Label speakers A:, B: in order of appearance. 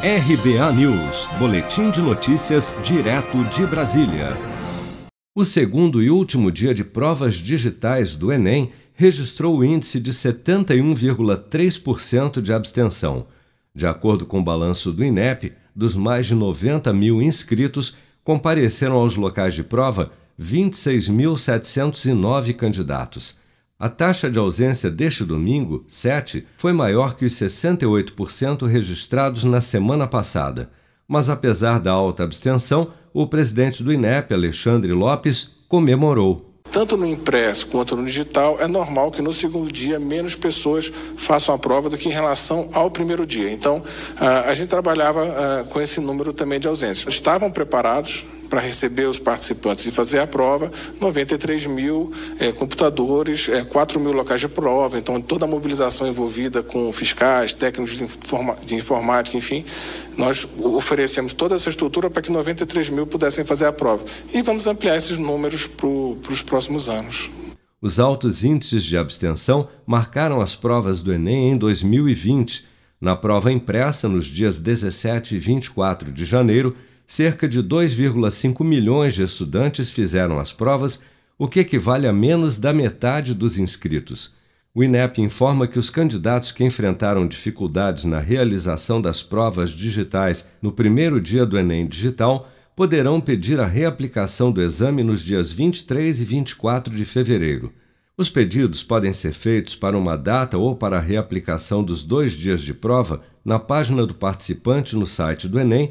A: RBA News, Boletim de Notícias, direto de Brasília. O segundo e último dia de provas digitais do Enem registrou o índice de 71,3% de abstenção. De acordo com o balanço do INEP, dos mais de 90 mil inscritos, compareceram aos locais de prova 26.709 candidatos. A taxa de ausência deste domingo, 7, foi maior que os 68% registrados na semana passada. Mas apesar da alta abstenção, o presidente do INEP, Alexandre Lopes, comemorou.
B: Tanto no impresso quanto no digital, é normal que no segundo dia menos pessoas façam a prova do que em relação ao primeiro dia. Então, a gente trabalhava com esse número também de ausências. Estavam preparados, para receber os participantes e fazer a prova, 93 mil é, computadores, é, 4 mil locais de prova, então toda a mobilização envolvida com fiscais, técnicos de, informa de informática, enfim, nós oferecemos toda essa estrutura para que 93 mil pudessem fazer a prova. E vamos ampliar esses números para os próximos anos.
A: Os altos índices de abstenção marcaram as provas do Enem em 2020. Na prova impressa, nos dias 17 e 24 de janeiro, cerca de 2,5 milhões de estudantes fizeram as provas, o que equivale a menos da metade dos inscritos. O INEP informa que os candidatos que enfrentaram dificuldades na realização das provas digitais no primeiro dia do Enem Digital poderão pedir a reaplicação do exame nos dias 23 e 24 de fevereiro. Os pedidos podem ser feitos para uma data ou para a reaplicação dos dois dias de prova na página do participante no site do Enem